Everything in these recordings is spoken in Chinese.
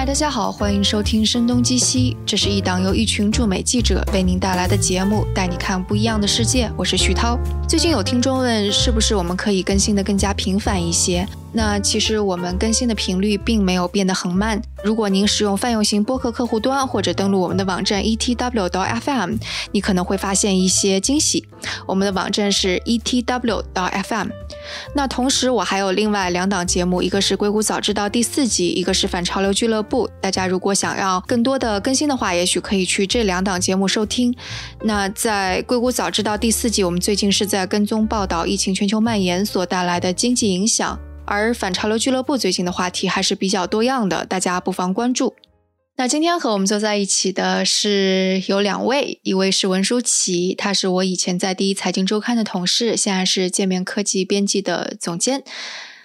嗨，大家好，欢迎收听《声东击西》，这是一档由一群驻美记者为您带来的节目，带你看不一样的世界。我是徐涛。最近有听众问，是不是我们可以更新的更加频繁一些？那其实我们更新的频率并没有变得很慢。如果您使用泛用型播客客户端或者登录我们的网站 etw 到 fm，你可能会发现一些惊喜。我们的网站是 etw 到 fm。那同时我还有另外两档节目，一个是《硅谷早知道》第四集，一个是《反潮流俱乐部》。大家如果想要更多的更新的话，也许可以去这两档节目收听。那在《硅谷早知道》第四集，我们最近是在跟踪报道疫情全球蔓延所带来的经济影响。而反潮流俱乐部最近的话题还是比较多样的，大家不妨关注。那今天和我们坐在一起的是有两位，一位是文舒淇，他是我以前在第一财经周刊的同事，现在是界面科技编辑的总监。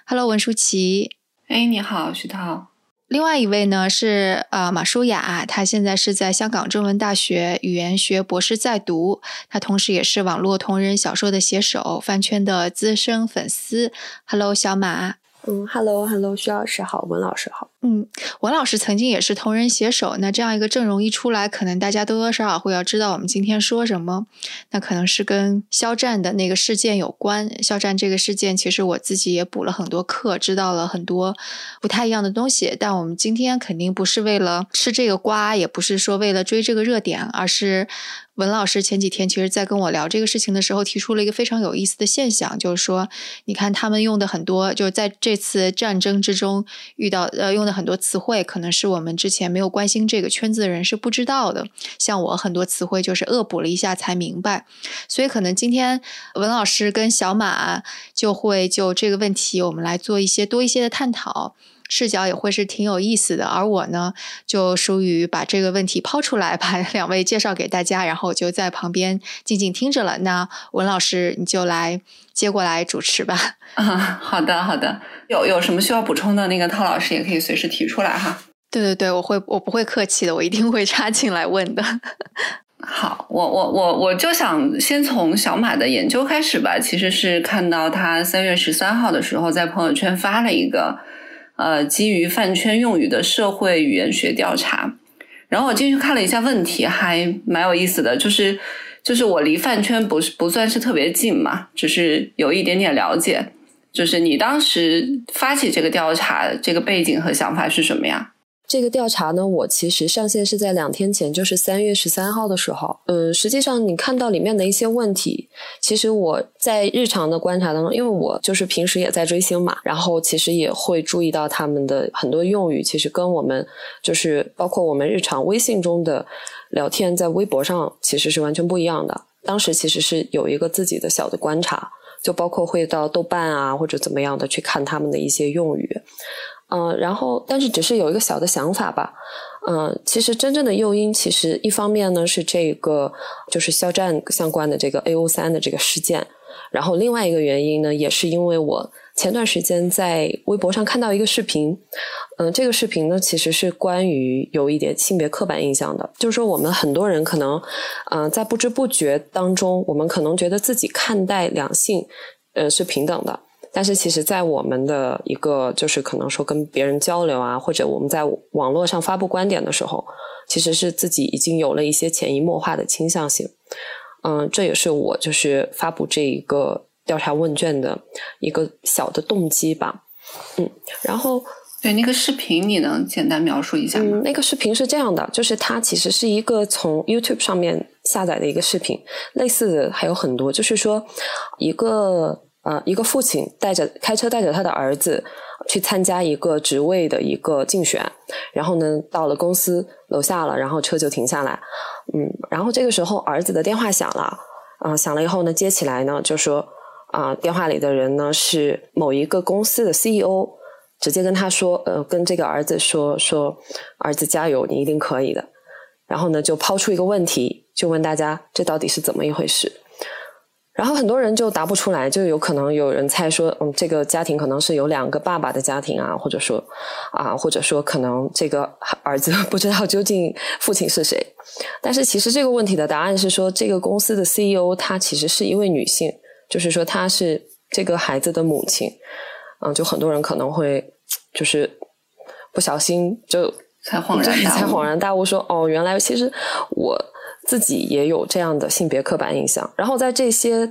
Hello，文舒淇。哎，你好，徐涛。另外一位呢是呃马舒雅，她现在是在香港中文大学语言学博士在读，她同时也是网络同人小说的写手，饭圈的资深粉丝。Hello，小马。嗯，Hello，Hello，徐老师好，文老师好。嗯，文老师曾经也是同人写手，那这样一个阵容一出来，可能大家多多少少会要知道我们今天说什么。那可能是跟肖战的那个事件有关。肖战这个事件，其实我自己也补了很多课，知道了很多不太一样的东西。但我们今天肯定不是为了吃这个瓜，也不是说为了追这个热点，而是。文老师前几天其实，在跟我聊这个事情的时候，提出了一个非常有意思的现象，就是说，你看他们用的很多，就是在这次战争之中遇到呃用的很多词汇，可能是我们之前没有关心这个圈子的人是不知道的。像我很多词汇就是恶补了一下才明白，所以可能今天文老师跟小马就会就这个问题，我们来做一些多一些的探讨。视角也会是挺有意思的，而我呢，就疏于把这个问题抛出来，把两位介绍给大家，然后我就在旁边静静听着了。那文老师，你就来接过来主持吧。啊，好的，好的。有有什么需要补充的，那个涛老师也可以随时提出来哈。对对对，我会，我不会客气的，我一定会插进来问的。好，我我我我就想先从小马的研究开始吧。其实是看到他三月十三号的时候在朋友圈发了一个。呃，基于饭圈用语的社会语言学调查，然后我进去看了一下问题，还蛮有意思的。就是就是我离饭圈不是不算是特别近嘛，只是有一点点了解。就是你当时发起这个调查，这个背景和想法是什么呀？这个调查呢，我其实上线是在两天前，就是三月十三号的时候。嗯，实际上你看到里面的一些问题，其实我在日常的观察当中，因为我就是平时也在追星嘛，然后其实也会注意到他们的很多用语，其实跟我们就是包括我们日常微信中的聊天，在微博上其实是完全不一样的。当时其实是有一个自己的小的观察，就包括会到豆瓣啊或者怎么样的去看他们的一些用语。嗯，然后，但是只是有一个小的想法吧。嗯，其实真正的诱因，其实一方面呢是这个就是肖战相关的这个 A O 三的这个事件，然后另外一个原因呢，也是因为我前段时间在微博上看到一个视频。嗯，这个视频呢其实是关于有一点性别刻板印象的，就是说我们很多人可能，嗯，在不知不觉当中，我们可能觉得自己看待两性，呃，是平等的。但是其实，在我们的一个就是可能说跟别人交流啊，或者我们在网络上发布观点的时候，其实是自己已经有了一些潜移默化的倾向性。嗯，这也是我就是发布这一个调查问卷的一个小的动机吧。嗯，然后对那个视频，你能简单描述一下吗？那个视频是这样的，就是它其实是一个从 YouTube 上面下载的一个视频，类似的还有很多，就是说一个。呃，一个父亲带着开车带着他的儿子去参加一个职位的一个竞选，然后呢，到了公司楼下了，然后车就停下来，嗯，然后这个时候儿子的电话响了，啊，响了以后呢，接起来呢，就说啊，电话里的人呢是某一个公司的 CEO，直接跟他说，呃，跟这个儿子说说，儿子加油，你一定可以的，然后呢，就抛出一个问题，就问大家这到底是怎么一回事。然后很多人就答不出来，就有可能有人猜说，嗯，这个家庭可能是有两个爸爸的家庭啊，或者说，啊，或者说可能这个儿子 不知道究竟父亲是谁。但是其实这个问题的答案是说，这个公司的 CEO 她其实是一位女性，就是说她是这个孩子的母亲。嗯，就很多人可能会就是不小心就才恍然大悟，才恍然大悟说哦，原来其实我自己也有这样的性别刻板印象。然后在这些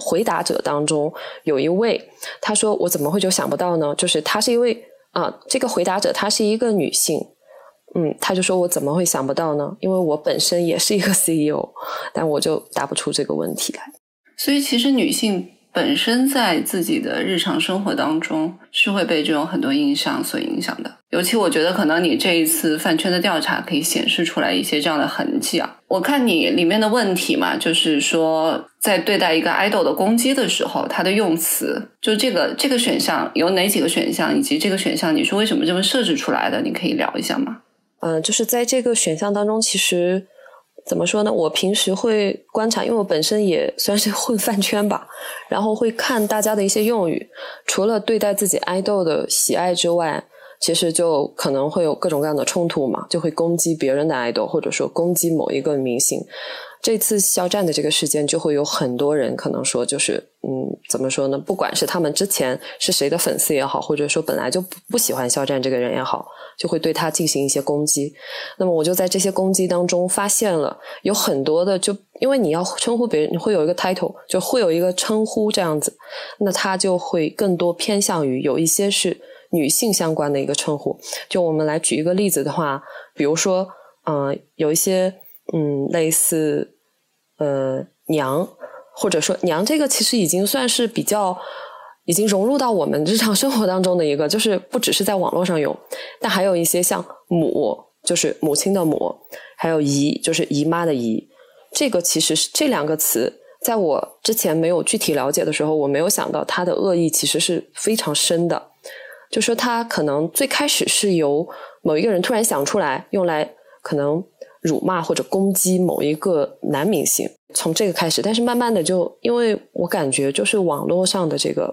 回答者当中，有一位他说：“我怎么会就想不到呢？”就是他是一位啊，这个回答者她是一个女性，嗯，他就说我怎么会想不到呢？因为我本身也是一个 CEO，但我就答不出这个问题来。所以其实女性。本身在自己的日常生活当中是会被这种很多印象所影响的，尤其我觉得可能你这一次饭圈的调查可以显示出来一些这样的痕迹啊。我看你里面的问题嘛，就是说在对待一个 idol 的攻击的时候，他的用词，就这个这个选项有哪几个选项，以及这个选项你是为什么这么设置出来的？你可以聊一下吗？嗯，就是在这个选项当中，其实。怎么说呢？我平时会观察，因为我本身也算是混饭圈吧，然后会看大家的一些用语。除了对待自己爱豆的喜爱之外，其实就可能会有各种各样的冲突嘛，就会攻击别人的爱豆，或者说攻击某一个明星。这次肖战的这个事件，就会有很多人可能说，就是嗯，怎么说呢？不管是他们之前是谁的粉丝也好，或者说本来就不不喜欢肖战这个人也好，就会对他进行一些攻击。那么我就在这些攻击当中发现了有很多的，就因为你要称呼别人，你会有一个 title，就会有一个称呼这样子，那他就会更多偏向于有一些是女性相关的一个称呼。就我们来举一个例子的话，比如说，嗯，有一些嗯类似。呃，娘，或者说娘，这个其实已经算是比较已经融入到我们日常生活当中的一个，就是不只是在网络上有，但还有一些像母，就是母亲的母，还有姨，就是姨妈的姨。这个其实是这两个词，在我之前没有具体了解的时候，我没有想到它的恶意其实是非常深的。就说它可能最开始是由某一个人突然想出来，用来可能。辱骂或者攻击某一个男明星，从这个开始，但是慢慢的就，因为我感觉就是网络上的这个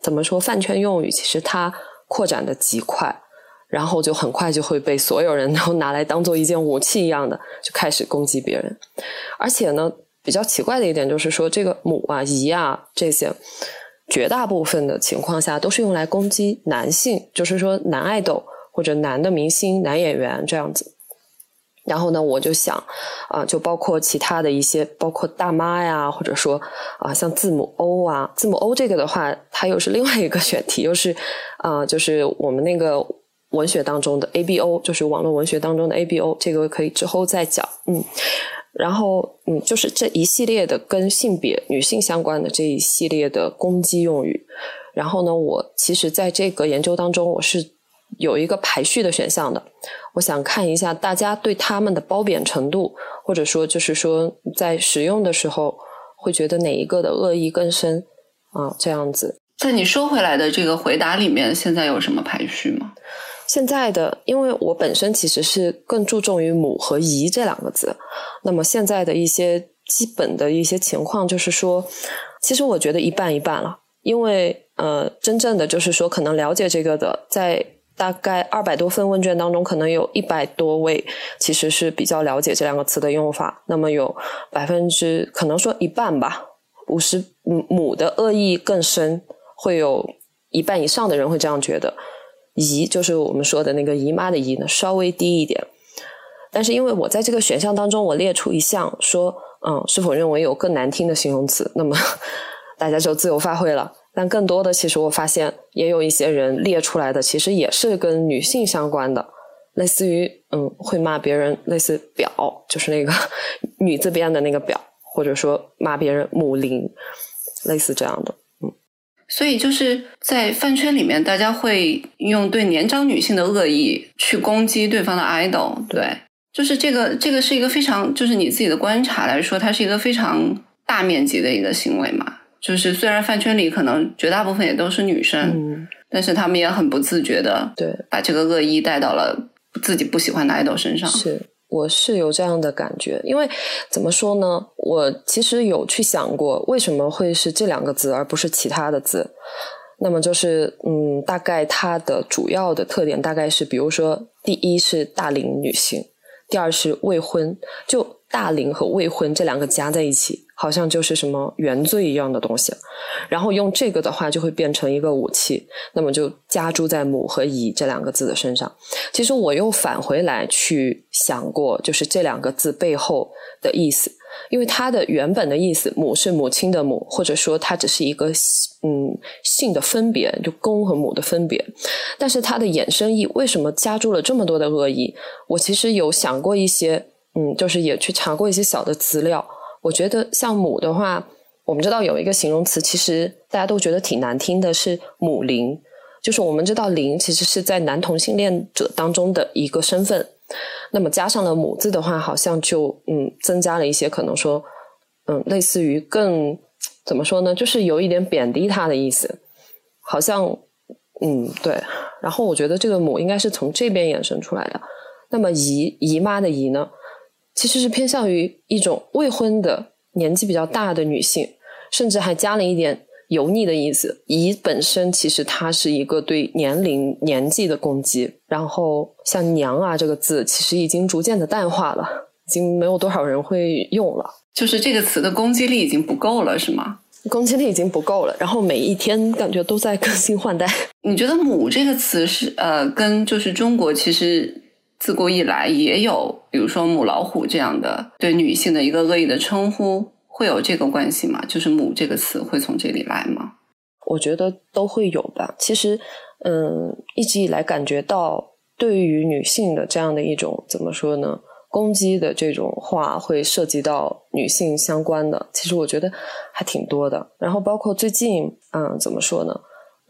怎么说饭圈用语，其实它扩展的极快，然后就很快就会被所有人 都拿来当做一件武器一样的，就开始攻击别人。而且呢，比较奇怪的一点就是说，这个母啊、姨啊这些，绝大部分的情况下都是用来攻击男性，就是说男爱豆或者男的明星、男演员这样子。然后呢，我就想，啊，就包括其他的一些，包括大妈呀，或者说啊，像字母 O 啊，字母 O 这个的话，它又是另外一个选题，又是啊，就是我们那个文学当中的 ABO，就是网络文学当中的 ABO，这个可以之后再讲，嗯，然后嗯，就是这一系列的跟性别女性相关的这一系列的攻击用语，然后呢，我其实在这个研究当中，我是。有一个排序的选项的，我想看一下大家对他们的褒贬程度，或者说就是说在使用的时候会觉得哪一个的恶意更深啊？这样子，在你收回来的这个回答里面，现在有什么排序吗？现在的，因为我本身其实是更注重于“母”和“姨”这两个字，那么现在的一些基本的一些情况就是说，其实我觉得一半一半了，因为呃，真正的就是说可能了解这个的在。大概二百多份问卷当中，可能有一百多位其实是比较了解这两个词的用法。那么有百分之可能说一半吧，五十母的恶意更深，会有一半以上的人会这样觉得。姨就是我们说的那个姨妈的姨呢，稍微低一点。但是因为我在这个选项当中，我列出一项说，嗯，是否认为有更难听的形容词？那么大家就自由发挥了。但更多的，其实我发现也有一些人列出来的，其实也是跟女性相关的，类似于嗯，会骂别人，类似“婊”，就是那个 女字边的那个“婊”，或者说骂别人“母灵”，类似这样的。嗯，所以就是在饭圈里面，大家会用对年长女性的恶意去攻击对方的 idol，对，就是这个这个是一个非常，就是你自己的观察来说，它是一个非常大面积的一个行为嘛。就是虽然饭圈里可能绝大部分也都是女生，嗯但是他们也很不自觉的，对，把这个恶意带到了自己不喜欢的爱豆身上。是，我是有这样的感觉，因为怎么说呢？我其实有去想过，为什么会是这两个字而不是其他的字？那么就是，嗯，大概它的主要的特点大概是，比如说，第一是大龄女性，第二是未婚，就大龄和未婚这两个加在一起，好像就是什么原罪一样的东西，然后用这个的话就会变成一个武器，那么就加诸在母和乙这两个字的身上。其实我又返回来去想过，就是这两个字背后的意思，因为它的原本的意思，母是母亲的母，或者说它只是一个嗯性的分别，就公和母的分别，但是它的衍生意为什么加注了这么多的恶意？我其实有想过一些。嗯，就是也去查过一些小的资料。我觉得像母的话，我们知道有一个形容词，其实大家都觉得挺难听的，是母灵。就是我们知道灵其实是在男同性恋者当中的一个身份，那么加上了母字的话，好像就嗯增加了一些可能说嗯类似于更怎么说呢，就是有一点贬低他的意思，好像嗯对。然后我觉得这个母应该是从这边衍生出来的。那么姨姨妈的姨呢？其实是偏向于一种未婚的年纪比较大的女性，甚至还加了一点油腻的意思。乙本身其实它是一个对年龄年纪的攻击，然后像娘啊这个字，其实已经逐渐的淡化了，已经没有多少人会用了。就是这个词的攻击力已经不够了，是吗？攻击力已经不够了，然后每一天感觉都在更新换代。你觉得“母”这个词是呃，跟就是中国其实。自古以来也有，比如说母老虎这样的对女性的一个恶意的称呼，会有这个关系吗？就是“母”这个词会从这里来吗？我觉得都会有吧。其实，嗯，一直以来感觉到对于女性的这样的一种怎么说呢？攻击的这种话会涉及到女性相关的，其实我觉得还挺多的。然后包括最近，嗯，怎么说呢？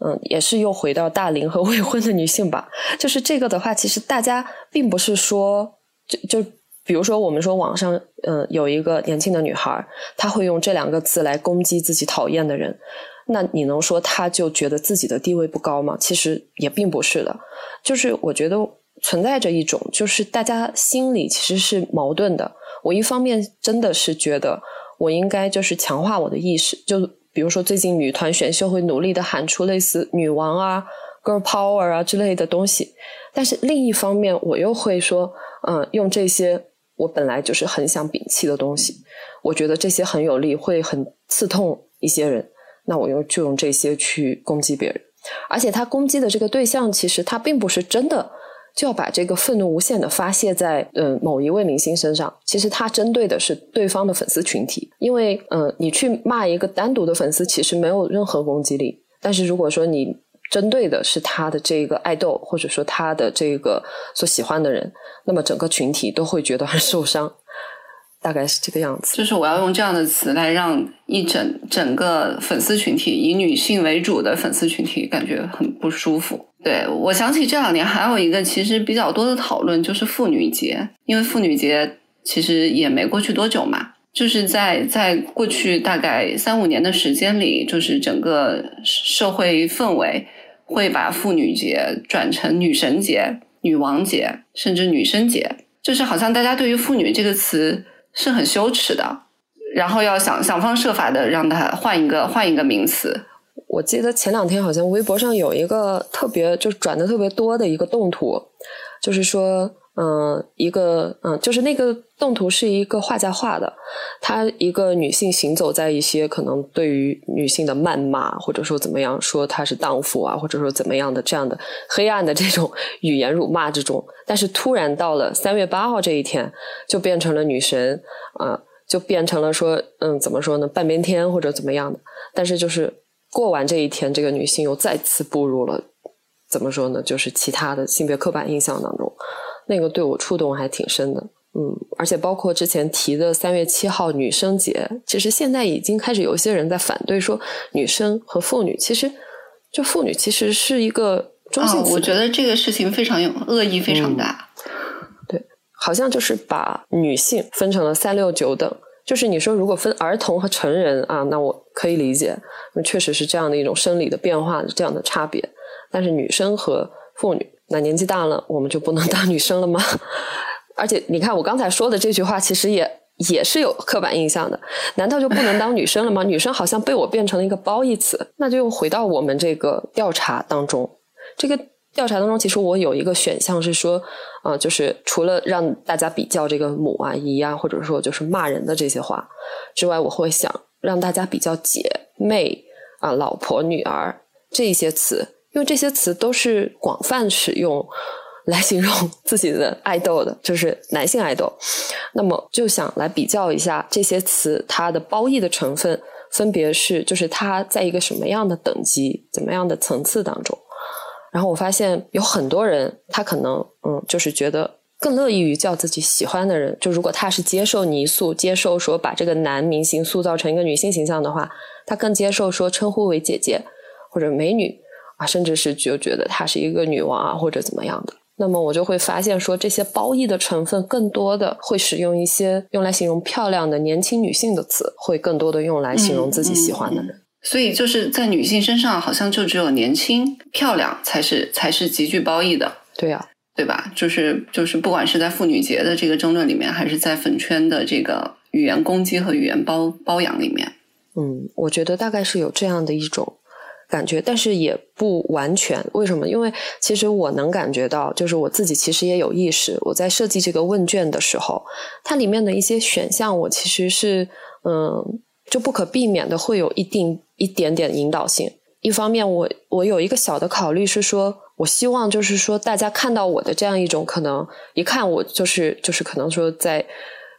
嗯，也是又回到大龄和未婚的女性吧。就是这个的话，其实大家并不是说，就就比如说我们说网上，嗯，有一个年轻的女孩，她会用这两个字来攻击自己讨厌的人，那你能说她就觉得自己的地位不高吗？其实也并不是的。就是我觉得存在着一种，就是大家心里其实是矛盾的。我一方面真的是觉得我应该就是强化我的意识，就。比如说，最近女团选秀会努力的喊出类似“女王”啊、“girl power” 啊之类的东西，但是另一方面，我又会说，嗯，用这些我本来就是很想摒弃的东西，我觉得这些很有力，会很刺痛一些人，那我用就用这些去攻击别人，而且他攻击的这个对象，其实他并不是真的。就要把这个愤怒无限的发泄在嗯某一位明星身上，其实他针对的是对方的粉丝群体，因为嗯你去骂一个单独的粉丝，其实没有任何攻击力，但是如果说你针对的是他的这个爱豆，或者说他的这个所喜欢的人，那么整个群体都会觉得很受伤。大概是这个样子，就是我要用这样的词来让一整整个粉丝群体以女性为主的粉丝群体感觉很不舒服。对我想起这两年还有一个其实比较多的讨论，就是妇女节，因为妇女节其实也没过去多久嘛，就是在在过去大概三五年的时间里，就是整个社会氛围会把妇女节转成女神节、女王节，甚至女生节，就是好像大家对于妇女这个词。是很羞耻的，然后要想想方设法的让它换一个换一个名词。我记得前两天好像微博上有一个特别就转的特别多的一个动图，就是说。嗯，一个嗯，就是那个动图是一个画家画的，她一个女性行走在一些可能对于女性的谩骂，或者说怎么样说她是荡妇啊，或者说怎么样的这样的黑暗的这种语言辱骂之中，但是突然到了三月八号这一天，就变成了女神啊，就变成了说嗯，怎么说呢，半边天或者怎么样的，但是就是过完这一天，这个女性又再次步入了怎么说呢，就是其他的性别刻板印象当中。那个对我触动还挺深的，嗯，而且包括之前提的三月七号女生节，其实现在已经开始有一些人在反对说，女生和妇女其实就妇女其实是一个中性词。我觉得这个事情非常有恶意，非常大。对，好像就是把女性分成了三六九等，就是你说如果分儿童和成人啊，那我可以理解，那确实是这样的一种生理的变化这样的差别，但是女生和妇女。那年纪大了，我们就不能 当女生了吗？而且你看，我刚才说的这句话，其实也也是有刻板印象的。难道就不能当女生了吗？女生好像被我变成了一个褒义词。那就又回到我们这个调查当中，这个调查当中，其实我有一个选项是说，啊，就是除了让大家比较这个母啊、姨啊，或者说就是骂人的这些话之外，我会想让大家比较姐妹啊、老婆、女儿这一些词，因为这些词都是广泛使用来形容 自己的爱豆的，就是男性爱豆。那么就想来比较一下这些词它的褒义的成分，分别是就是它在一个什么样的等级、怎么样的层次当中。然后我发现有很多人，他可能嗯，就是觉得更乐意于叫自己喜欢的人。就如果他是接受泥塑，接受说把这个男明星塑造成一个女性形象的话，他更接受说称呼为姐姐或者美女啊，甚至是就觉得她是一个女王啊或者怎么样的。那么我就会发现说，这些褒义的成分更多的会使用一些用来形容漂亮的年轻女性的词，会更多的用来形容自己喜欢的人。所以就是在女性身上，好像就只有年轻漂亮才是才是极具褒义的。对呀，对吧？就是就是，不管是在妇女节的这个争论里面，还是在粉圈的这个语言攻击和语言包包养里面，嗯，我觉得大概是有这样的一种感觉，但是也不完全。为什么？因为其实我能感觉到，就是我自己其实也有意识，我在设计这个问卷的时候，它里面的一些选项，我其实是嗯。就不可避免的会有一定一点点引导性。一方面，我我有一个小的考虑是说，我希望就是说，大家看到我的这样一种可能，一看我就是就是可能说在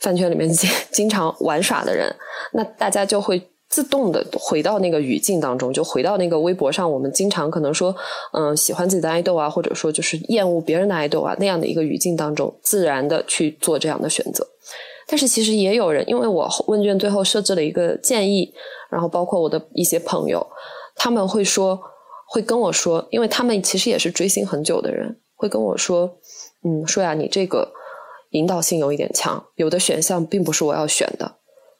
饭圈里面 经经常玩耍的人，那大家就会自动的回到那个语境当中，就回到那个微博上我们经常可能说，嗯，喜欢自己的爱豆啊，或者说就是厌恶别人的爱豆啊那样的一个语境当中，自然的去做这样的选择。但是其实也有人，因为我问卷最后设置了一个建议，然后包括我的一些朋友，他们会说，会跟我说，因为他们其实也是追星很久的人，会跟我说，嗯，说呀，你这个引导性有一点强，有的选项并不是我要选的，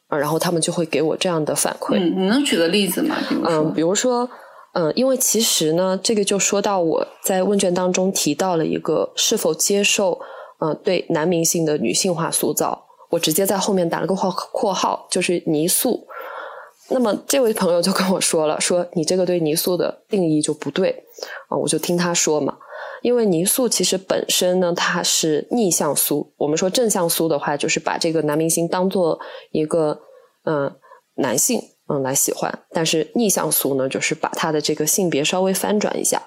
啊，然后他们就会给我这样的反馈。嗯，你能举个例子吗？嗯，比如说，嗯，因为其实呢，这个就说到我在问卷当中提到了一个是否接受，嗯，对男明星的女性化塑造。我直接在后面打了个括括号，就是泥塑。那么这位朋友就跟我说了，说你这个对泥塑的定义就不对啊。我就听他说嘛，因为泥塑其实本身呢，它是逆向塑。我们说正向塑的话，就是把这个男明星当做一个嗯男性嗯来喜欢，但是逆向塑呢，就是把他的这个性别稍微翻转一下。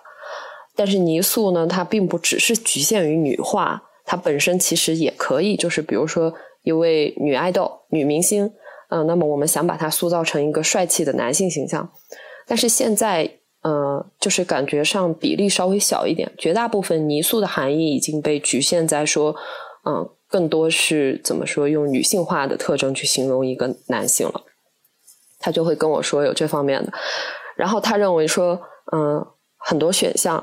但是泥塑呢，它并不只是局限于女化，它本身其实也可以，就是比如说。一位女爱豆、女明星，嗯，那么我们想把她塑造成一个帅气的男性形象，但是现在，呃，就是感觉上比例稍微小一点，绝大部分泥塑的含义已经被局限在说，嗯，更多是怎么说用女性化的特征去形容一个男性了。他就会跟我说有这方面的，然后他认为说，嗯，很多选项，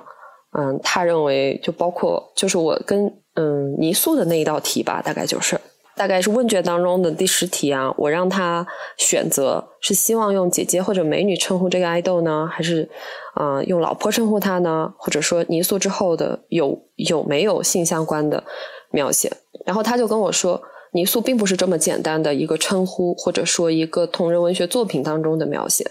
嗯，他认为就包括就是我跟嗯泥塑的那一道题吧，大概就是。大概是问卷当中的第十题啊，我让他选择是希望用姐姐或者美女称呼这个爱豆呢，还是啊用老婆称呼他呢？或者说泥塑之后的有有没有性相关的描写？然后他就跟我说，泥塑并不是这么简单的一个称呼，或者说一个同人文学作品当中的描写，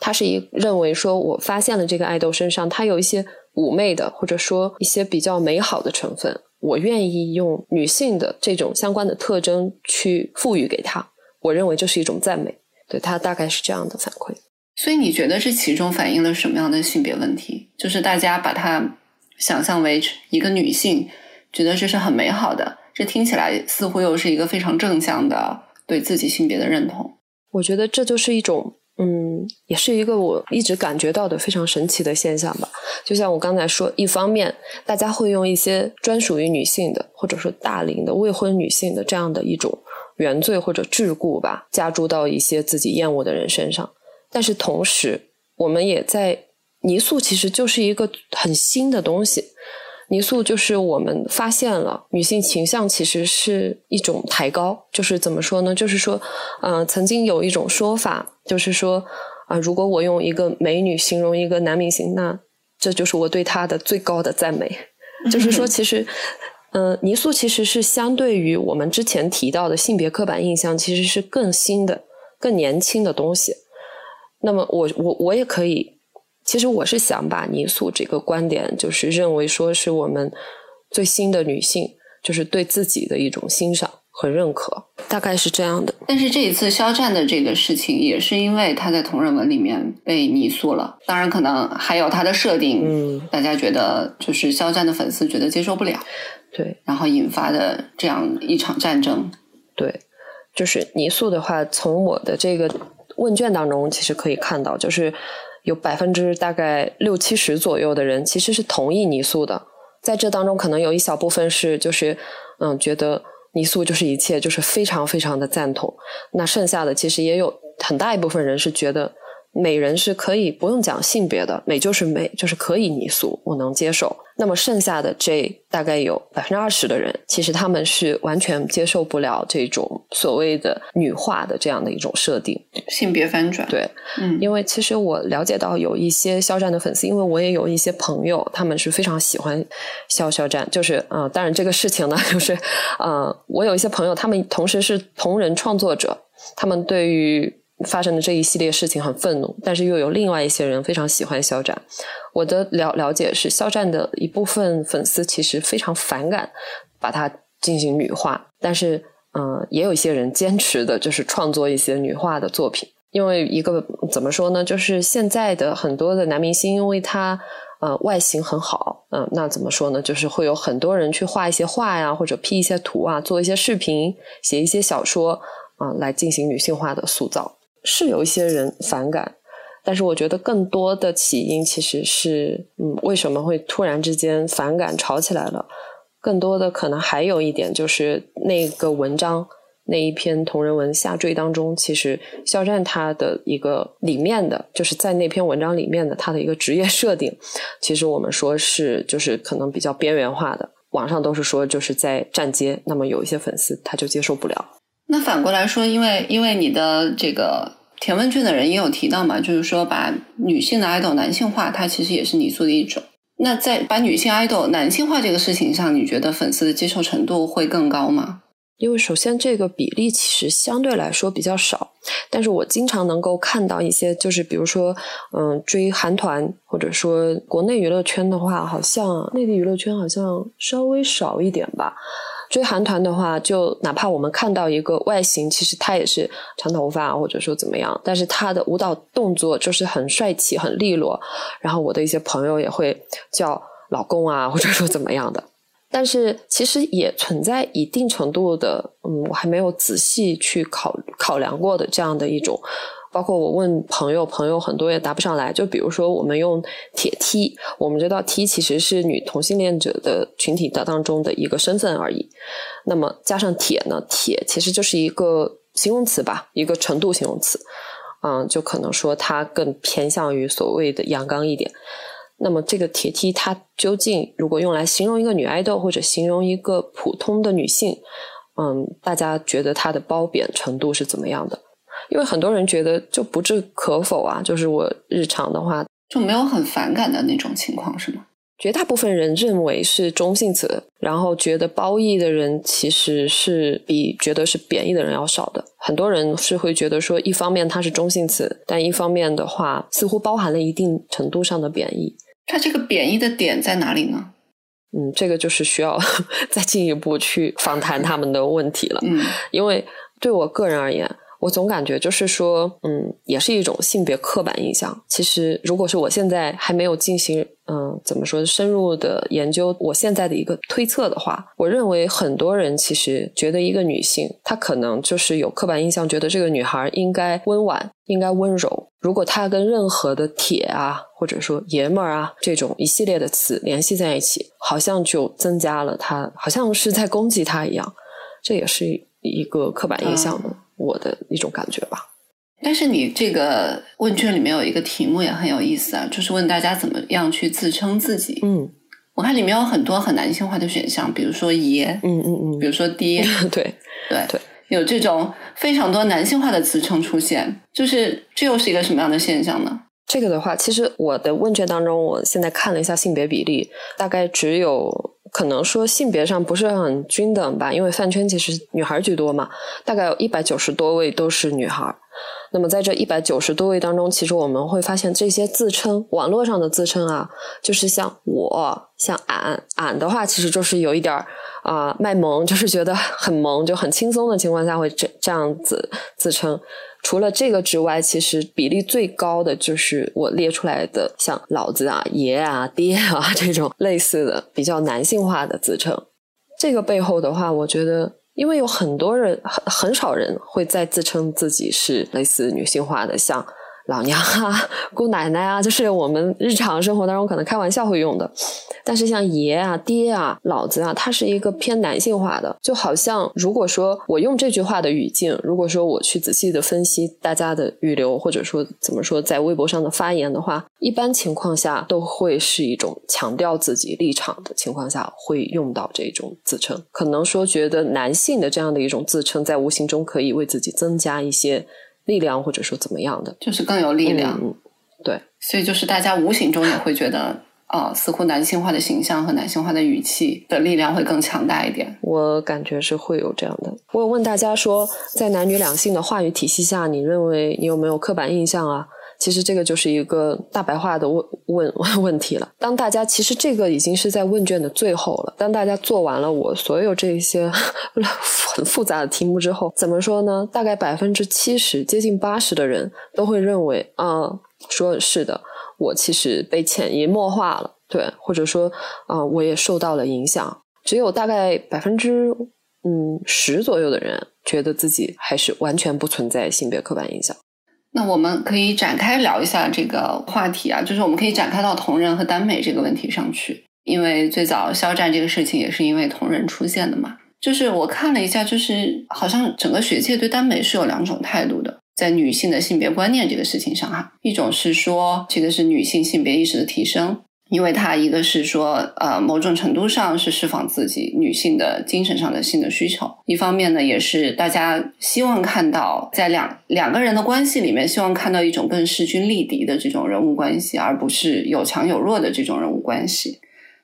他是一认为说我发现了这个爱豆身上他有一些妩媚的，或者说一些比较美好的成分。我愿意用女性的这种相关的特征去赋予给他，我认为这是一种赞美。对他大概是这样的反馈。所以你觉得这其中反映了什么样的性别问题？就是大家把它想象为一个女性，觉得这是很美好的。这听起来似乎又是一个非常正向的对自己性别的认同。我觉得这就是一种。嗯，也是一个我一直感觉到的非常神奇的现象吧。就像我刚才说，一方面大家会用一些专属于女性的，或者说大龄的未婚女性的这样的一种原罪或者桎梏吧，加诸到一些自己厌恶的人身上。但是同时，我们也在泥塑其实就是一个很新的东西。泥塑就是我们发现了女性形象其实是一种抬高，就是怎么说呢？就是说，呃，曾经有一种说法，就是说，啊，如果我用一个美女形容一个男明星，那这就是我对他的最高的赞美。就是说，其实，嗯，泥塑其实是相对于我们之前提到的性别刻板印象，其实是更新的、更年轻的东西。那么，我我我也可以。其实我是想把泥塑这个观点，就是认为说是我们最新的女性，就是对自己的一种欣赏和认可，大概是这样的。但是这一次肖战的这个事情，也是因为他在同人文里面被泥塑了，当然可能还有他的设定，嗯，大家觉得就是肖战的粉丝觉得接受不了，对然后引发的这样一场战争。对，就是泥塑的话，从我的这个问卷当中，其实可以看到，就是有百分之大概六七十左右的人其实是同意泥塑的，在这当中可能有一小部分是就是嗯觉得泥塑就是一切，就是非常非常的赞同。那剩下的其实也有很大一部分人是觉得美人是可以不用讲性别的，美就是美，就是可以泥塑，我能接受。那么剩下的这大概有百分之二十的人，其实他们是完全接受不了这种所谓的女化的这样的一种设定。性别翻转，对，嗯，因为其实我了解到有一些肖战的粉丝，因为我也有一些朋友，他们是非常喜欢肖肖战，就是呃，当然这个事情呢，就是呃，我有一些朋友，他们同时是同人创作者，他们对于发生的这一系列事情很愤怒，但是又有另外一些人非常喜欢肖战。我的了了解是，肖战的一部分粉丝其实非常反感把它进行女化，但是嗯、也有一些人坚持的就是创作一些女化的作品。因为一个怎么说呢，就是现在的很多的男明星，因为他呃外形很好，嗯、那怎么说呢？就是会有很多人去画一些画呀，或者 P 一些图啊，做一些视频，写一些小说啊、来进行女性化的塑造。是有一些人反感，但是我觉得更多的起因其实是，嗯，为什么会突然之间反感吵起来了？更多的可能还有一点就是那个文章那一篇同人文下坠当中，其实肖战他的一个里面的，就是在那篇文章里面的他的一个职业设定，其实我们说是就是可能比较边缘化的，网上都是说就是在站街，那么有一些粉丝他就接受不了。那反过来说，因为因为你的这个填问卷的人也有提到嘛，就是说把女性的 idol 男性化，它其实也是你做的一种。那在把女性 idol 男性化这个事情上，你觉得粉丝的接受程度会更高吗？因为首先这个比例其实相对来说比较少，但是我经常能够看到一些，就是比如说，嗯，追韩团或者说国内娱乐圈的话，好像内地娱乐圈好像稍微少一点吧。追韩团的话，就哪怕我们看到一个外形，其实他也是长头发或者说怎么样，但是他的舞蹈动作就是很帅气、很利落。然后我的一些朋友也会叫老公啊，或者说怎么样的。但是其实也存在一定程度的，嗯，我还没有仔细去考考量过的这样的一种，包括我问朋友，朋友很多也答不上来。就比如说我们用铁梯，我们这道梯其实是女同性恋者的群体的当中的一个身份而已。那么加上铁呢，铁其实就是一个形容词吧，一个程度形容词。嗯，就可能说它更偏向于所谓的阳刚一点。那么这个铁梯它究竟如果用来形容一个女爱豆或者形容一个普通的女性，嗯，大家觉得它的褒贬程度是怎么样的？因为很多人觉得就不置可否啊，就是我日常的话，就没有很反感的那种情况是吗？绝大部分人认为是中性词，然后觉得褒义的人其实是比觉得是贬义的人要少的。很多人是会觉得说，一方面它是中性词，但一方面的话，似乎包含了一定程度上的贬义。它这个贬义的点在哪里呢？嗯，这个就是需要 再进一步去访谈他们的问题了。嗯因为对我个人而言，我总感觉就是说，嗯，也是一种性别刻板印象。其实，如果是我现在还没有进行，嗯，怎么说深入的研究，我现在的一个推测的话，我认为很多人其实觉得一个女性，她可能就是有刻板印象，觉得这个女孩应该温婉，应该温柔。如果她跟任何的铁啊，或者说爷们儿啊这种一系列的词联系在一起，好像就增加了她，好像是在攻击她一样。这也是一个刻板印象的、我的一种感觉吧。但是你这个问卷里面有一个题目也很有意思啊，就是问大家怎么样去自称自己。嗯我看里面有很多很男性化的选项，比如说爷，嗯嗯嗯比如说爹，嗯，对，对对有这种非常多男性化的词称出现，就是这又是一个什么样的现象呢？这个的话，其实我的问卷当中，我现在看了一下性别比例，大概只有可能说性别上不是很均等吧，因为饭圈其实女孩居多嘛，大概有一百九十多位都是女孩。那么在这一百九十多位当中，其实我们会发现这些自称网络上的自称啊，就是像我、像俺、俺的话，其实就是有一点儿啊卖萌，就是觉得很萌，就很轻松的情况下会这这样子自称。除了这个之外，其实比例最高的就是我列出来的，像老子啊、爷啊、爹啊 这种类似的比较男性化的自称。这个背后的话，我觉得，因为有很多人很很少人会再自称自己是类似女性化的，像。老娘啊，姑奶奶啊，就是我们日常生活当中可能开玩笑会用的。但是像爷啊、爹啊、老子啊，它是一个偏男性化的。就好像如果说我用这句话的语境，如果说我去仔细的分析大家的语流，或者说怎么说在微博上的发言的话，一般情况下都会是一种强调自己立场的情况下会用到这种自称。可能说觉得男性的这样的一种自称，在无形中可以为自己增加一些。力量，或者说怎么样的，就是更有力量。对，所以就是大家无形中也会觉得，啊，似乎男性化的形象和男性化的语气的力量会更强大一点。我感觉是会有这样的。我有问大家说，在男女两性的话语体系下，你认为你有没有刻板印象啊？其实这个就是一个大白话的问问 问题了。当大家其实这个已经是在问卷的最后了。当大家做完了我所有这些 很复杂的题目之后，怎么说呢？大概百分之七十，接近八十的人都会认为啊，说是的，我其实被潜移默化了，对，或者说啊，我也受到了影响。只有大概百分之嗯十左右的人觉得自己还是完全不存在性别刻板印象。那我们可以展开聊一下这个话题啊，就是我们可以展开到同人和耽美这个问题上去，因为最早肖战这个事情也是因为同人出现的嘛。就是我看了一下，就是好像整个学界对耽美是有两种态度的，在女性的性别观念这个事情上哈，一种是说这个是女性性别意识的提升。因为它一个是说，呃，某种程度上是释放自己女性的精神上的性的需求；一方面呢，也是大家希望看到在两两个人的关系里面，希望看到一种更势均力敌的这种人物关系，而不是有强有弱的这种人物关系。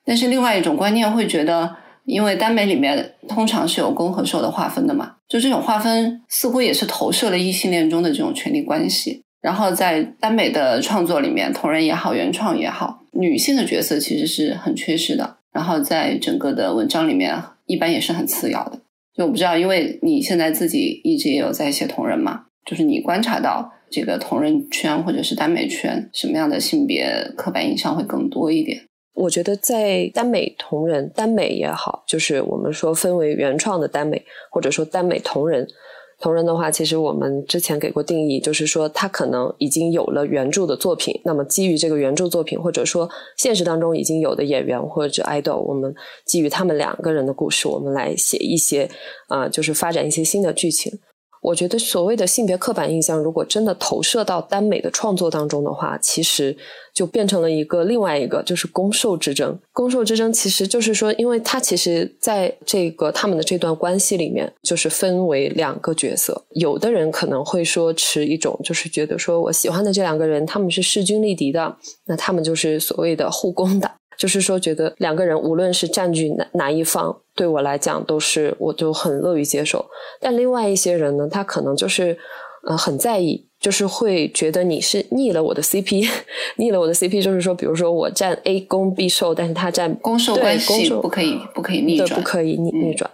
但是另外一种观念会觉得，因为耽美里面通常是有攻和受的划分的嘛，就这种划分似乎也是投射了异性恋中的这种权力关系。然后在耽美的创作里面，同人也好，原创也好，女性的角色其实是很缺失的。然后在整个的文章里面，一般也是很次要的。就我不知道，因为你现在自己一直也有在写同人嘛，就是你观察到这个同人圈或者是耽美圈什么样的性别刻板印象会更多一点？我觉得在耽美同人、耽美也好，就是我们说分为原创的耽美，或者说耽美同人。同人的话，其实我们之前给过定义，就是说他可能已经有了原著的作品，那么基于这个原著作品，或者说现实当中已经有的演员或者 idol，我们基于他们两个人的故事，我们来写一些啊，就是发展一些新的剧情。我觉得所谓的性别刻板印象，如果真的投射到耽美的创作当中的话，其实就变成了一个另外一个，就是攻受之争。攻受之争其实就是说，因为它其实在这个他们的这段关系里面，就是分为两个角色。有的人可能会说持一种，就是觉得说我喜欢的这两个人，他们是势均力敌的，那他们就是所谓的互攻的。就是说，觉得两个人无论是占据哪哪一方，对我来讲都是，我就很乐于接受。但另外一些人呢，他可能就是，呃，很在意，就是会觉得你是逆了我的 CP，逆 了我的 CP，就是说，比如说我占 A 攻 B 受，但是他占攻受关系不可以不可以逆转，不可以逆逆转。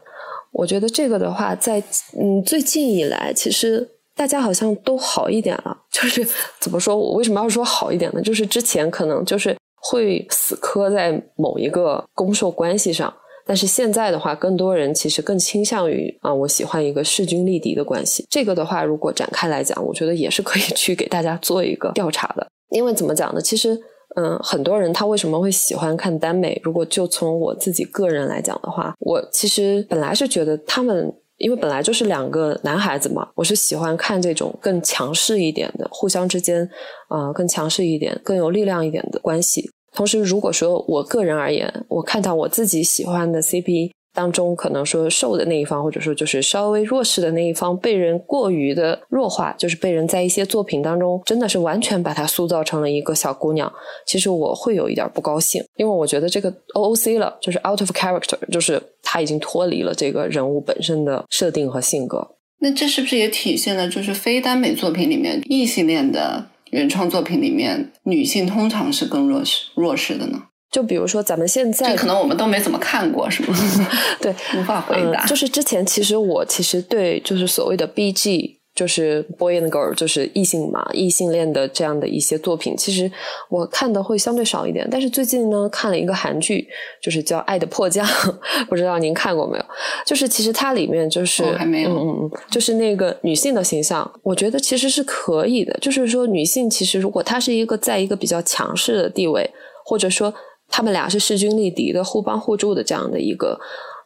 我觉得这个的话，在嗯最近以来，其实大家好像都好一点了。就是怎么说我为什么要说好一点呢？就是之前可能就是。会死磕在某一个攻受关系上，但是现在的话，更多人其实更倾向于啊，我喜欢一个势均力敌的关系。这个的话，如果展开来讲，我觉得也是可以去给大家做一个调查的。因为怎么讲呢？其实，嗯，很多人他为什么会喜欢看耽美？如果就从我自己个人来讲的话，我其实本来是觉得他们。因为本来就是两个男孩子嘛，我是喜欢看这种更强势一点的，互相之间啊更强势一点、更有力量一点的关系。同时，如果说我个人而言，我看到我自己喜欢的 CP。当中可能说瘦的那一方，或者说就是稍微弱势的那一方，被人过于的弱化，就是被人在一些作品当中真的是完全把她塑造成了一个小姑娘。其实我会有一点不高兴，因为我觉得这个 OOC 了，就是 out of character，就是他已经脱离了这个人物本身的设定和性格。那这是不是也体现了，就是非耽美作品里面异性恋的原创作品里面，女性通常是更弱势弱势的呢？就比如说咱们现在，可能我们都没怎么看过，是吗？对，无法回答。就是之前其实我其实对就是所谓的 BG。就是 boy and girl，就是异性嘛，异性恋的这样的一些作品，其实我看的会相对少一点。但是最近呢，看了一个韩剧，就是叫《爱的迫降》，不知道您看过没有？就是其实它里面就是还没有，嗯嗯嗯，就是那个女性的形象，我觉得其实是可以的。就是说，女性其实如果她是一个在一个比较强势的地位，或者说他们俩是势均力敌的、互帮互助的这样的一个，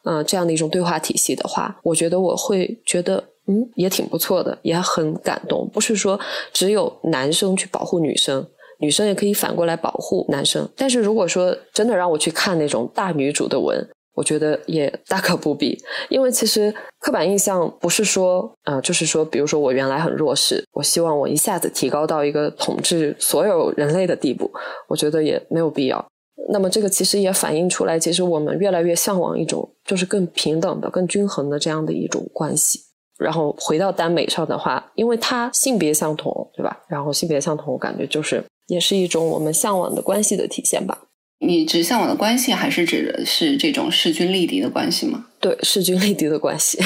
嗯，这样的一种对话体系的话，我觉得我会觉得。嗯，也挺不错的，也很感动。不是说只有男生去保护女生，女生也可以反过来保护男生。但是如果说真的让我去看那种大女主的文，我觉得也大可不必。因为其实刻板印象不是说，呃，就是说，比如说我原来很弱势，我希望我一下子提高到一个统治所有人类的地步，我觉得也没有必要。那么这个其实也反映出来，其实我们越来越向往一种就是更平等的、更均衡的这样的一种关系。然后回到耽美上的话，因为它性别相同，对吧？然后性别相同，我感觉就是也是一种我们向往的关系的体现吧。你指向往的关系，还是指的是这种势均力敌的关系吗？对，势均力敌的关系。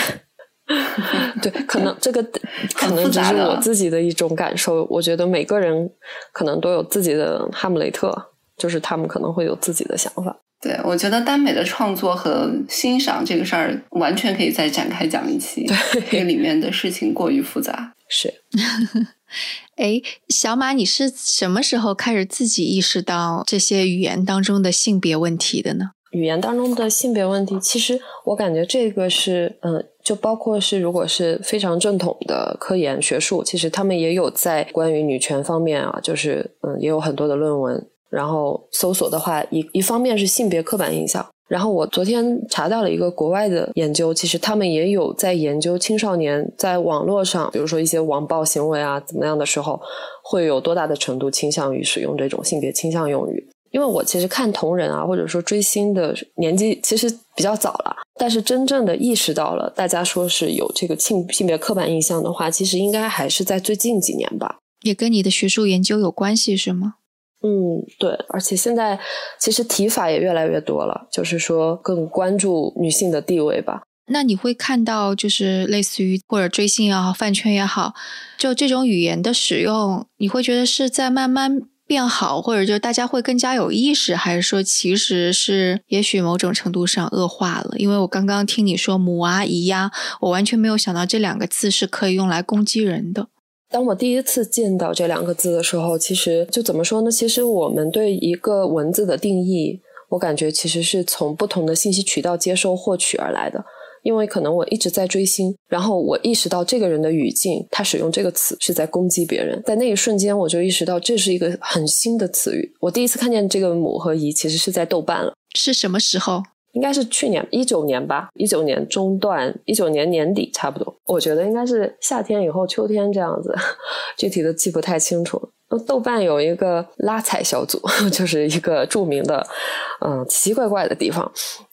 对，可能这个 可能只是我自己的一种感受。我觉得每个人可能都有自己的哈姆雷特，就是他们可能会有自己的想法。对，我觉得耽美的创作和欣赏这个事儿，完全可以再展开讲一期。对，里面的事情过于复杂。是，哎，小马，你是什么时候开始自己意识到这些语言当中的性别问题的呢？语言当中的性别问题，其实我感觉这个是，嗯，就包括是，如果是非常正统的科研学术，其实他们也有在关于女权方面啊，就是嗯，也有很多的论文。然后搜索的话，一一方面是性别刻板印象。然后我昨天查到了一个国外的研究，其实他们也有在研究青少年在网络上，比如说一些网暴行为啊怎么样的时候，会有多大的程度倾向于使用这种性别倾向用语。因为我其实看同人啊，或者说追星的年纪其实比较早了，但是真正的意识到了大家说是有这个性性别刻板印象的话，其实应该还是在最近几年吧。也跟你的学术研究有关系是吗？嗯，对，而且现在其实提法也越来越多了，就是说更关注女性的地位吧。那你会看到，就是类似于或者追星也好，饭圈也好，就这种语言的使用，你会觉得是在慢慢变好，或者就大家会更加有意识，还是说其实是也许某种程度上恶化了？因为我刚刚听你说母啊、姨呀，我完全没有想到这两个字是可以用来攻击人的。当我第一次见到这两个字的时候，其实就怎么说呢？其实我们对一个文字的定义，我感觉其实是从不同的信息渠道接收获取而来的。因为可能我一直在追星，然后我意识到这个人的语境，他使用这个词是在攻击别人。在那一瞬间，我就意识到这是一个很新的词语。我第一次看见这个“母”和“姨”，其实是在豆瓣了。是什么时候？应该是去年一九年吧，一九年中段，一九年年底差不多。我觉得应该是夏天以后，秋天这样子，具体的记不太清楚。那豆瓣有一个拉踩小组，就是一个著名的，嗯，奇奇怪怪的地方。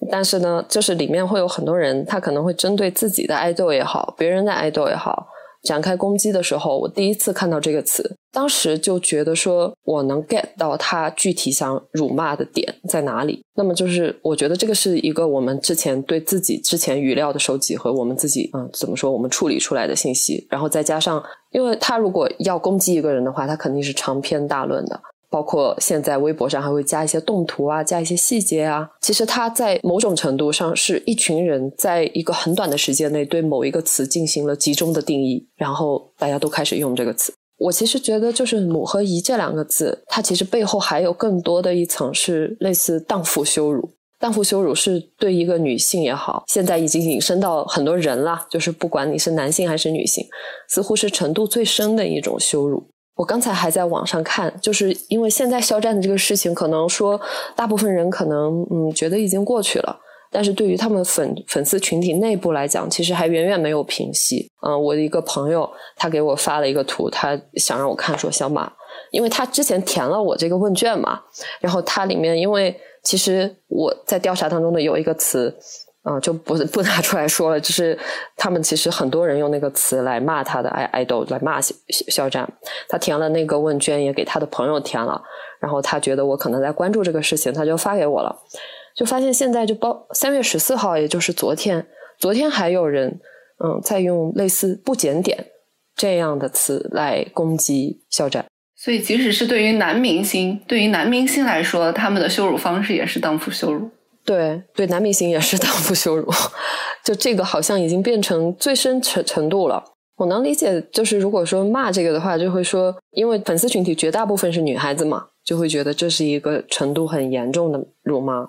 但是呢，就是里面会有很多人，他可能会针对自己的爱豆也好，别人的爱豆也好。展开攻击的时候，我第一次看到这个词，当时就觉得说我能 get 到他具体想辱骂的点在哪里。那么就是我觉得这个是一个我们之前对自己之前语料的收集和我们自己嗯怎么说我们处理出来的信息，然后再加上，因为他如果要攻击一个人的话，他肯定是长篇大论的。包括现在微博上还会加一些动图啊，加一些细节啊。其实他在某种程度上是一群人在一个很短的时间内对某一个词进行了集中的定义，然后大家都开始用这个词。我其实觉得，就是“母”和“姨”这两个字，它其实背后还有更多的一层是类似荡妇羞辱。荡妇羞辱是对一个女性也好，现在已经引申到很多人了，就是不管你是男性还是女性，似乎是程度最深的一种羞辱。我刚才还在网上看，就是因为现在肖战的这个事情，可能说大部分人可能嗯觉得已经过去了，但是对于他们粉粉丝群体内部来讲，其实还远远没有平息。嗯，我的一个朋友他给我发了一个图，他想让我看说小马，因为他之前填了我这个问卷嘛，然后他里面因为其实我在调查当中的有一个词。啊，就不不拿出来说了。就是他们其实很多人用那个词来骂他的爱爱豆，来骂肖肖战。他填了那个问卷，也给他的朋友填了。然后他觉得我可能在关注这个事情，他就发给我了。就发现现在就包三月十四号，也就是昨天，昨天还有人嗯在用类似不检点这样的词来攻击肖战。所以，即使是对于男明星，对于男明星来说，他们的羞辱方式也是荡妇羞辱。对，对，男明星也是荡妇羞辱。就这个好像已经变成最深程程度了。我能理解，就是如果说骂这个的话，就会说，因为粉丝群体绝大部分是女孩子嘛，就会觉得这是一个程度很严重的辱骂。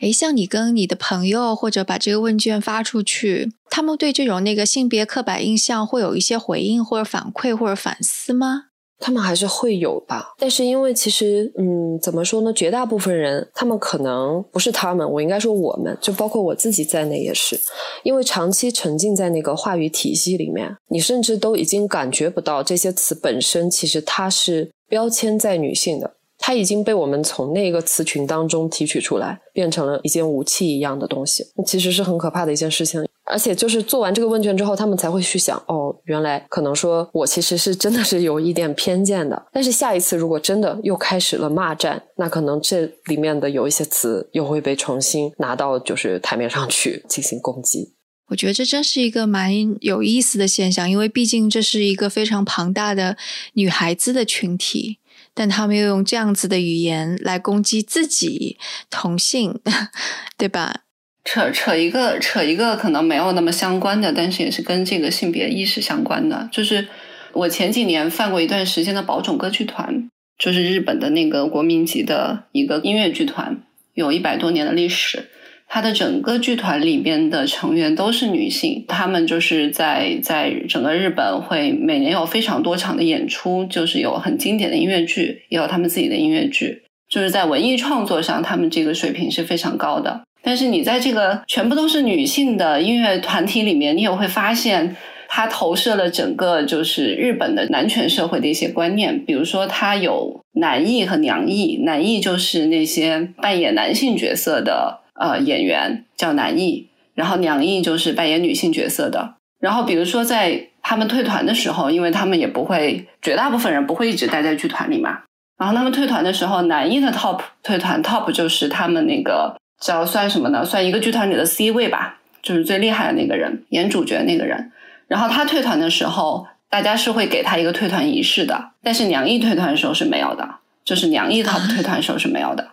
诶，像你跟你的朋友或者把这个问卷发出去，他们对这种那个性别刻板印象会有一些回应或者反馈或者反思吗？他们还是会有吧，但是因为其实，嗯，怎么说呢？绝大部分人，他们可能不是他们，我应该说我们，就包括我自己在内也是，因为长期沉浸在那个话语体系里面，你甚至都已经感觉不到这些词本身其实它是标签在女性的。它已经被我们从那个词群当中提取出来，变成了一件武器一样的东西，其实是很可怕的一件事情。而且就是做完这个问卷之后，他们才会去想，哦，原来可能说我其实是真的是有一点偏见的。但是下一次如果真的又开始了骂战，那可能这里面的有一些词又会被重新拿到就是台面上去进行攻击。我觉得这真是一个蛮有意思的现象，因为毕竟这是一个非常庞大的女孩子的群体。但他们又用这样子的语言来攻击自己同性，对吧？扯扯一个扯一个可能没有那么相关的，但是也是跟这个性别意识相关的。就是我前几年犯过一段时间的宝冢歌剧团，就是日本的那个国民级的一个音乐剧团，有一百多年的历史。他的整个剧团里边的成员都是女性，他们就是在在整个日本会每年有非常多场的演出，就是有很经典的音乐剧，也有他们自己的音乐剧，就是在文艺创作上，他们这个水平是非常高的。但是你在这个全部都是女性的音乐团体里面，你也会发现，它投射了整个就是日本的男权社会的一些观念，比如说它有男艺和娘艺，男艺就是那些扮演男性角色的。呃，演员叫男艺，然后娘艺就是扮演女性角色的。然后比如说在他们退团的时候，因为他们也不会，绝大部分人不会一直待在剧团里嘛。然后他们退团的时候，男艺的 top 退团 top 就是他们那个叫算什么呢？算一个剧团里的 C 位吧，就是最厉害的那个人，演主角那个人。然后他退团的时候，大家是会给他一个退团仪式的。但是娘艺退团的时候是没有的，就是娘艺 top 退团的时候是没有的。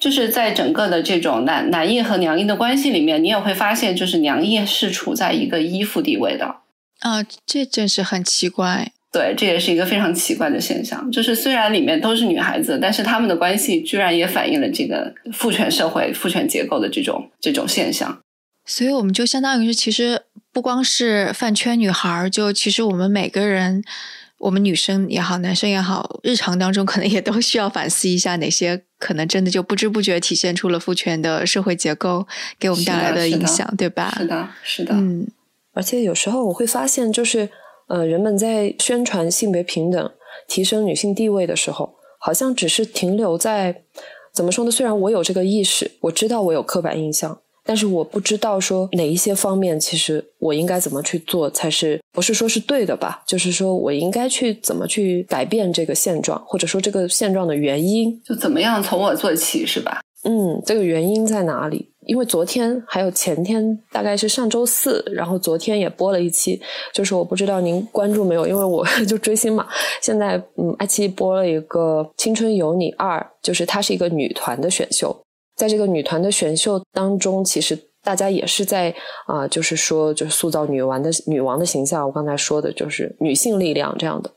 就是在整个的这种男男艺和娘艺的关系里面，你也会发现，就是娘艺是处在一个依附地位的。啊，这真是很奇怪。对，这也是一个非常奇怪的现象。就是虽然里面都是女孩子，但是他们的关系居然也反映了这个父权社会、父权结构的这种这种现象。所以，我们就相当于是，其实不光是饭圈女孩，就其实我们每个人。我们女生也好，男生也好，日常当中可能也都需要反思一下，哪些可能真的就不知不觉体现出了父权的社会结构给我们带来的影响，对吧？是的，是的。嗯，而且有时候我会发现，就是呃，人们在宣传性别平等、提升女性地位的时候，好像只是停留在怎么说呢？虽然我有这个意识，我知道我有刻板印象。但是我不知道说哪一些方面，其实我应该怎么去做才是不是说是对的吧？就是说我应该去怎么去改变这个现状，或者说这个现状的原因，就怎么样从我做起，是吧？嗯，这个原因在哪里？因为昨天还有前天，大概是上周四，然后昨天也播了一期，就是我不知道您关注没有，因为我 就追星嘛。现在嗯，爱奇艺播了一个《青春有你二》，就是它是一个女团的选秀。在这个女团的选秀当中，其实大家也是在啊，就是说，就是塑造女王的女王的形象。我刚才说的就是女性力量这样的，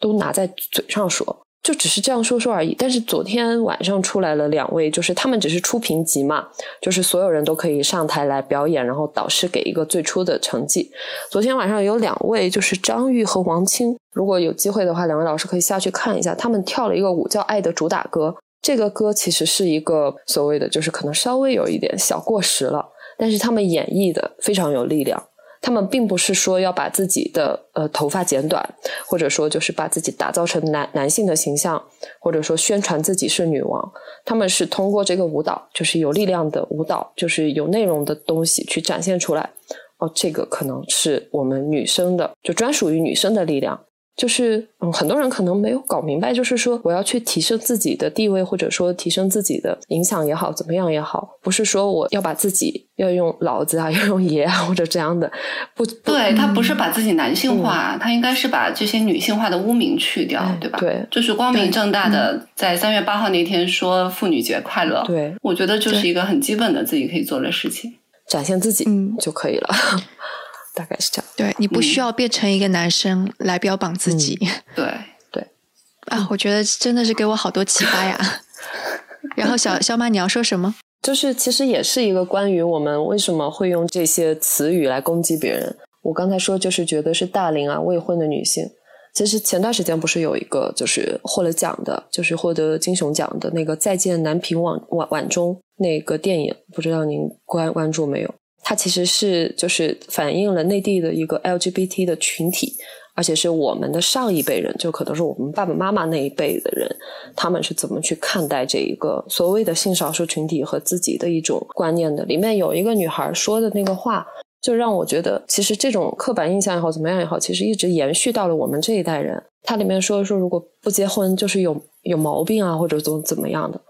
都拿在嘴上说，就只是这样说说而已。但是昨天晚上出来了两位，就是他们只是出评级嘛，就是所有人都可以上台来表演，然后导师给一个最初的成绩。昨天晚上有两位，就是张玉和王青。如果有机会的话，两位老师可以下去看一下，他们跳了一个舞叫《爱的主打歌》。这个歌其实是一个所谓的，就是可能稍微有一点小过时了，但是他们演绎的非常有力量。他们并不是说要把自己的呃头发剪短，或者说就是把自己打造成男男性的形象，或者说宣传自己是女王。他们是通过这个舞蹈，就是有力量的舞蹈，就是有内容的东西去展现出来。哦，这个可能是我们女生的，就专属于女生的力量。就是嗯，很多人可能没有搞明白，就是说我要去提升自己的地位，或者说提升自己的影响也好，怎么样也好，不是说我要把自己要用老子啊，要用爷啊或者这样的，不，对他不是把自己男性化，他应该是把这些女性化的污名去掉，对吧？对，就是光明正大的在三月八号那天说妇女节快乐，对，我觉得就是一个很基本的自己可以做的事情，展现自己就可以了。大概是这样，对你不需要变成一个男生来标榜自己。对对啊，我觉得真的是给我好多启发呀。然后小小马，你要说什么？就是其实也是一个关于我们为什么会用这些词语来攻击别人。我刚才说就是觉得是大龄啊未婚的女性。其实前段时间不是有一个就是获了奖的，就是获得金熊奖的那个《再见南屏晚晚晚钟》那个电影，不知道您关关注没有？它其实是就是反映了内地的一个 LGBT 的群体，而且是我们的上一辈人，就可能是我们爸爸妈妈那一辈的人，他们是怎么去看待这一个所谓的性少数群体和自己的一种观念的。里面有一个女孩说的那个话，就让我觉得，其实这种刻板印象也好，怎么样也好，其实一直延续到了我们这一代人。它里面说说，如果不结婚就是有有毛病啊，或者怎怎么样的。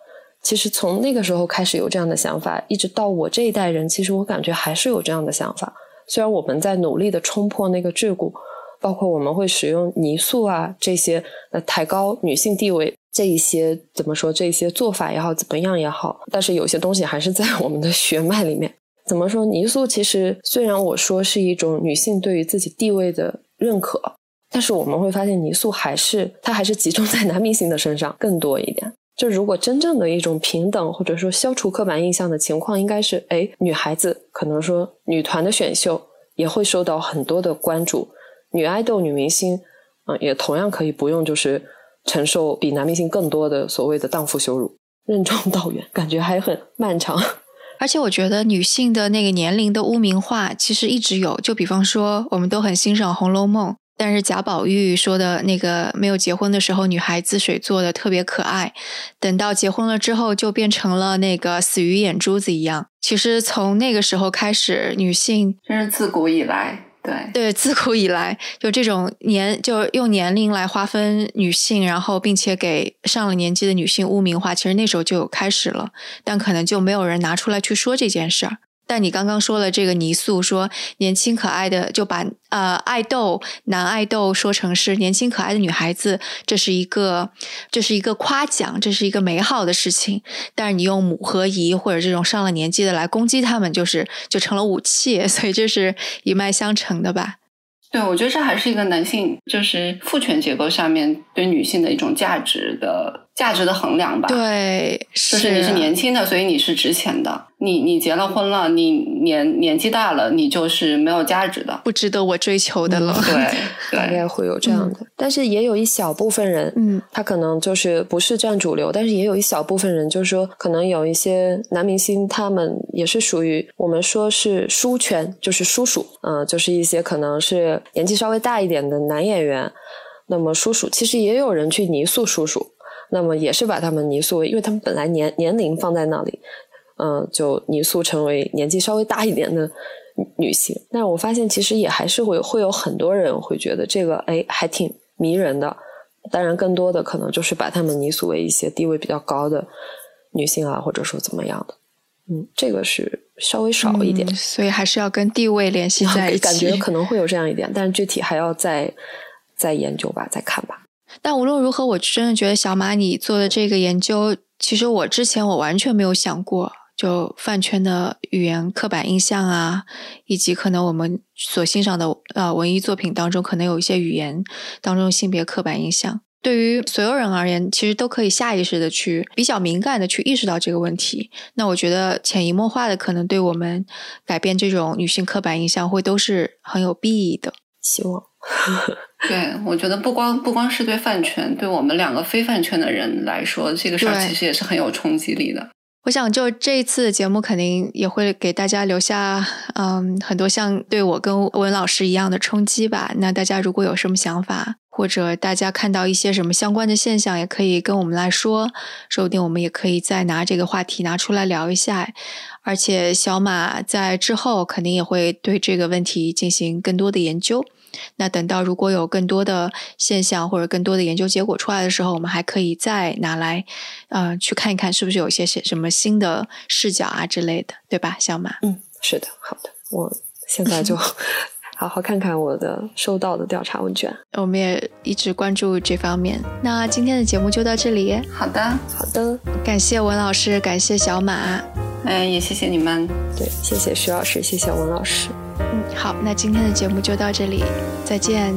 其实从那个时候开始有这样的想法，一直到我这一代人，其实我感觉还是有这样的想法。虽然我们在努力的冲破那个桎梏，包括我们会使用泥塑啊这些呃抬高女性地位这一些怎么说这一些做法也好怎么样也好，但是有些东西还是在我们的血脉里面。怎么说泥塑其实虽然我说是一种女性对于自己地位的认可，但是我们会发现泥塑还是它还是集中在男明星的身上更多一点。就如果真正的一种平等，或者说消除刻板印象的情况，应该是，哎，女孩子可能说女团的选秀也会受到很多的关注，女爱豆、女明星，嗯，也同样可以不用就是承受比男明星更多的所谓的荡妇羞辱。任重道远，感觉还很漫长。而且我觉得女性的那个年龄的污名化其实一直有，就比方说，我们都很欣赏《红楼梦》。但是贾宝玉说的那个没有结婚的时候，女孩子水做的特别可爱，等到结婚了之后，就变成了那个死鱼眼珠子一样。其实从那个时候开始，女性真是自古以来，对对，自古以来就这种年，就用年龄来划分女性，然后并且给上了年纪的女性污名化，其实那时候就有开始了，但可能就没有人拿出来去说这件事儿。但你刚刚说了这个泥塑，说年轻可爱的就把呃爱豆男爱豆说成是年轻可爱的女孩子，这是一个这是一个夸奖，这是一个美好的事情。但是你用母和姨或者这种上了年纪的来攻击他们，就是就成了武器，所以这是一脉相承的吧？对，我觉得这还是一个男性就是父权结构下面对女性的一种价值的。价值的衡量吧，对，就是你是年轻的，所以你是值钱的。你你结了婚了，你年年纪大了，你就是没有价值的，不值得我追求的了。对，大概会有这样的。但是也有一小部分人，嗯，他可能就是不是占主流，但是也有一小部分人，就是说，可能有一些男明星，他们也是属于我们说是叔圈，就是叔叔，嗯，就是一些可能是年纪稍微大一点的男演员。那么叔叔其实也有人去泥塑叔叔。那么也是把他们泥塑，因为他们本来年年龄放在那里，嗯，就泥塑成为年纪稍微大一点的女性。但我发现其实也还是会会有很多人会觉得这个哎还挺迷人的。当然，更多的可能就是把她们泥塑为一些地位比较高的女性啊，或者说怎么样的。嗯，这个是稍微少一点，所以还是要跟地位联系在一起。感觉可能会有这样一点，但是具体还要再再研究吧，再看吧。但无论如何，我真的觉得小马你做的这个研究，其实我之前我完全没有想过，就饭圈的语言刻板印象啊，以及可能我们所欣赏的呃文艺作品当中，可能有一些语言当中性别刻板印象，对于所有人而言，其实都可以下意识的去比较敏感的去意识到这个问题。那我觉得潜移默化的，可能对我们改变这种女性刻板印象，会都是很有裨益的。希望。对，我觉得不光不光是对饭圈，对我们两个非饭圈的人来说，这个事儿其实也是很有冲击力的。我想，就这一次节目，肯定也会给大家留下，嗯，很多像对我跟文老师一样的冲击吧。那大家如果有什么想法，或者大家看到一些什么相关的现象，也可以跟我们来说，说不定我们也可以再拿这个话题拿出来聊一下。而且小马在之后肯定也会对这个问题进行更多的研究。那等到如果有更多的现象或者更多的研究结果出来的时候，我们还可以再拿来，呃，去看一看是不是有一些什么新的视角啊之类的，对吧，小马？嗯，是的，好的，我现在就 好好看看我的收到的调查问卷，我们也一直关注这方面。那今天的节目就到这里，好的，好的，感谢文老师，感谢小马，嗯，也谢谢你们，对，谢谢徐老师，谢谢文老师。嗯，好，那今天的节目就到这里，再见。